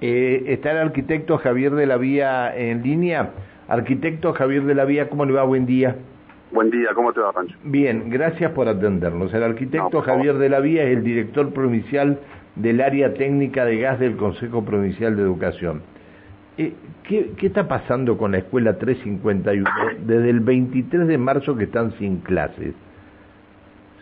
Eh, está el arquitecto Javier de la Vía en línea. Arquitecto Javier de la Vía, ¿cómo le va? Buen día. Buen día, ¿cómo te va, Pancho? Bien, gracias por atendernos. El arquitecto No, Javier de la Vía es el director provincial del área técnica de gas del Consejo Provincial de Educación. Eh, ¿qué, ¿Qué está pasando con la escuela 351 desde el 23 de marzo que están sin clases?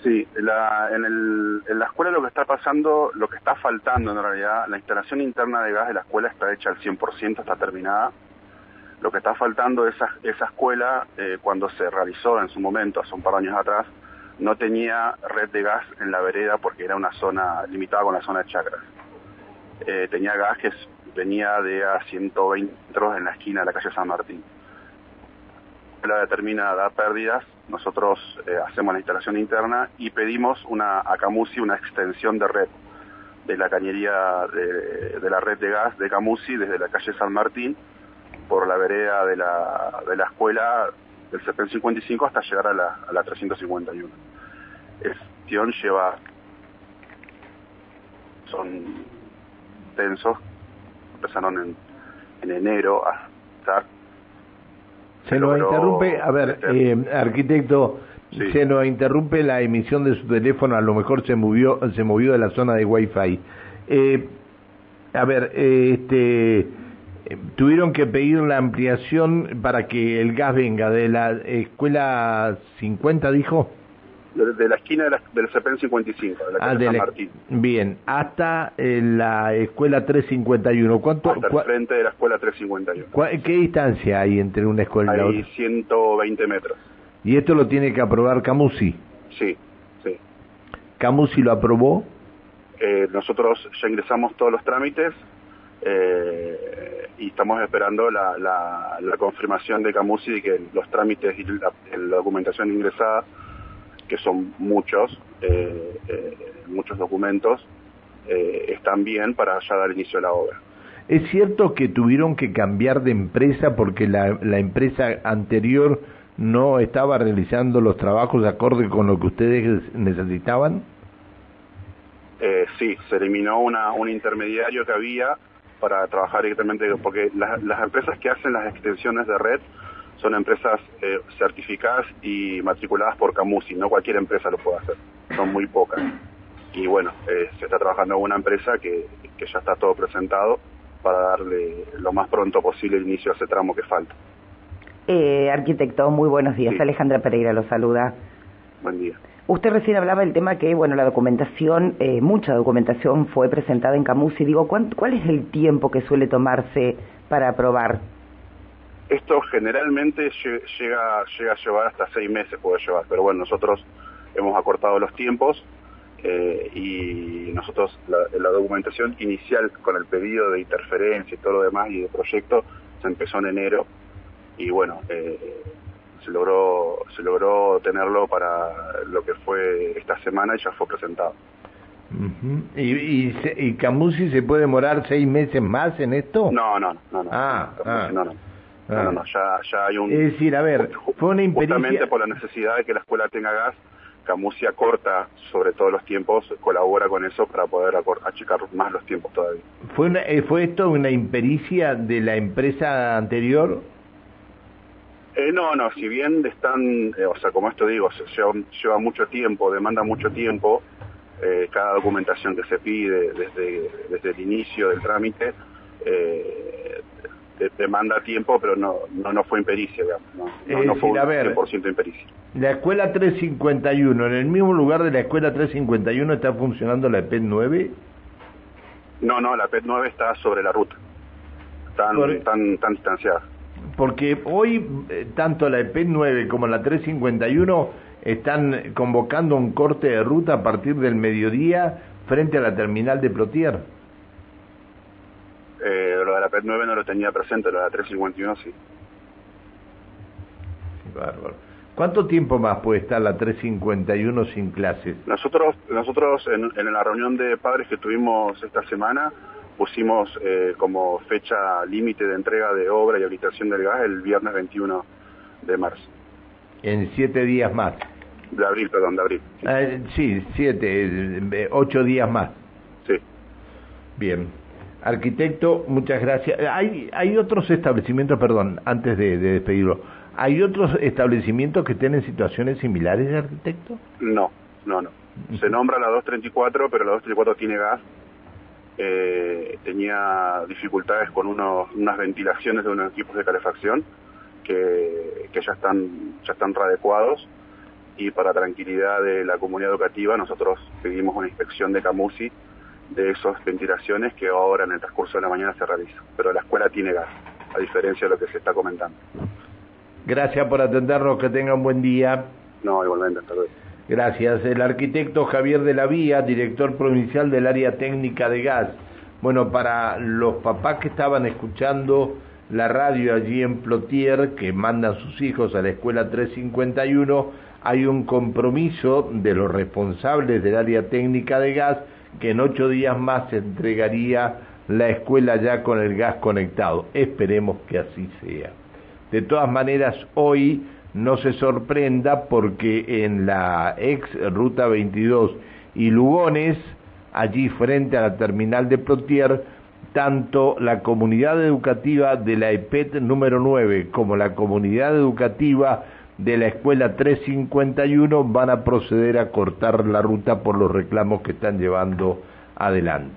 Sí, la- en, el- en la escuela lo que está pasando, lo que está faltando en realidad, la instalación interna de gas de la escuela está hecha al 100%, está terminada. Lo que está faltando es esa, esa escuela, eh, cuando se realizó en su momento, hace un par de años atrás, no tenía red de gas en la vereda porque era una zona limitada con la zona de chacras. Eh, tenía gas que venía de a 120 metros en la esquina de la calle San Martín. la determina da pérdidas, nosotros eh, hacemos la instalación interna y pedimos una, a Camusi una extensión de red de la cañería de, la red de gas de Camusi desde la calle San Martín por la vereda de la, de la escuela del CPN 55 hasta llegar a la, a la 351. Esta gestión lleva, son tensos, empezaron en, en enero hasta Se nos interrumpe, a ver, eh, arquitecto, Sí. se nos interrumpe la emisión de su teléfono, a lo mejor se movió, se movió de la zona de Wi-Fi. Eh, a ver, eh, este, eh, tuvieron que pedir la ampliación para que el gas venga de la escuela 50, dijo. De, la esquina de la- del CPN 55, de la Ah, de San Martín, bien, hasta eh, la escuela 351. ¿Cuánto, hasta el frente de la escuela 351. cua- ¿Qué distancia hay entre una escuela y la Hay otra? 120 metros. Y esto lo tiene que aprobar Camusi. Sí, sí. Camusi lo aprobó. Eh, nosotros ya ingresamos todos los trámites eh, y estamos esperando la, la- la confirmación de Camusi de que los trámites y la, la documentación ingresada, que son muchos, eh, eh, muchos documentos, eh, están bien para ya dar inicio a la obra. ¿Es cierto que tuvieron que cambiar de empresa porque la, la empresa anterior no estaba realizando los trabajos de acorde con lo que ustedes necesitaban? Eh, sí, se eliminó una, un intermediario que había para trabajar directamente, porque las, las empresas que hacen las extensiones de red son empresas eh, certificadas y matriculadas por Camusi, no cualquier empresa lo puede hacer, son muy pocas. Y bueno, eh, se está trabajando en una empresa que, que ya está todo presentado para darle lo más pronto posible el inicio a ese tramo que falta. Eh, arquitecto, muy buenos días. Sí. Alejandra Pereira lo saluda. Buen día. Usted recién hablaba del tema que, bueno, la documentación, eh, mucha documentación fue presentada en Camusi. Digo, ¿cuán- ¿cuál es el tiempo que suele tomarse para aprobar? Esto generalmente lle- llega, llega a llevar hasta seis meses, puede llevar, pero bueno, nosotros hemos acortado los tiempos eh, y nosotros la, la documentación inicial con el pedido de interferencia y todo lo demás y de proyecto se empezó en enero y bueno, eh, se logró se logró tenerlo para lo que fue esta semana y ya fue presentado. Ujú. ¿Y, y, se- y Camusi se puede demorar seis meses más en esto? No, no, no, no. Ah, no, ah. no, no. No, Ah. no, no, ya, ya hay un... Es decir, a ver, fue una Justamente impericia... por la necesidad de que la escuela tenga gas, Camusia corta sobre todo los tiempos, colabora con eso para poder achicar más los tiempos todavía. ¿Fue, una- eh, ¿Fue esto una impericia de la empresa anterior? Eh, no, no, si bien están, eh, o sea, como esto digo, se lleva, lleva mucho tiempo, demanda mucho tiempo, eh, cada documentación que se pide desde, desde el inicio del trámite, eh, de- demanda tiempo, pero no, no, no fue impericia, digamos, no, no, no fue un ver, 100% impericia. La escuela 351, en el mismo lugar de la escuela 351 está funcionando la EPET 9. No, no, la PET 9 está sobre la ruta, tan, Por- tan, tan distanciada. Porque hoy eh, tanto la EPET 9 como la 351 están convocando un corte de ruta a partir del mediodía frente a la terminal de Plotier. La PET 9 no lo tenía presente, la 351 sí. Bárbaro. ¿Cuánto tiempo más puede estar la 351 sin clases? Nosotros, nosotros en, en la reunión de padres que tuvimos esta semana pusimos eh, como fecha límite de entrega de obra y habilitación del gas el viernes 21 de marzo, En siete días más. de abril, perdón, de abril. Eh, sí, siete, eh, ocho días más. Sí. Bien. Arquitecto, muchas gracias. Hay, hay otros establecimientos, perdón, antes de, despedirlo, ¿hay otros establecimientos que tienen situaciones similares, arquitecto? No, no, no. Se nombra la 234, pero la 234 tiene gas. Eh, tenía dificultades con unos, unas ventilaciones de unos equipos de calefacción que, que ya están ya están readecuados y para tranquilidad de la comunidad educativa nosotros pedimos una inspección de Camusi de esas ventilaciones que ahora en el transcurso de la mañana se realiza. Pero la escuela tiene gas, a diferencia de lo que se está comentando. Gracias por atendernos, que tenga un buen día. No, igualmente, hasta luego. Gracias. El arquitecto Javier de la Vía, director provincial del área técnica de gas. Bueno, para los papás que estaban escuchando la radio allí en Plotier, que mandan sus hijos a la escuela 351, hay un compromiso de los responsables del área técnica de gas que en ocho días más se entregaría la escuela ya con el gas conectado. Esperemos que así sea. De todas maneras, hoy no se sorprenda porque en la ex Ruta 22 y Lugones, allí frente a la terminal de Plotier, tanto la comunidad educativa de la EPET número 9 como la comunidad educativa de la escuela 351 van a proceder a cortar la ruta por los reclamos que están llevando adelante.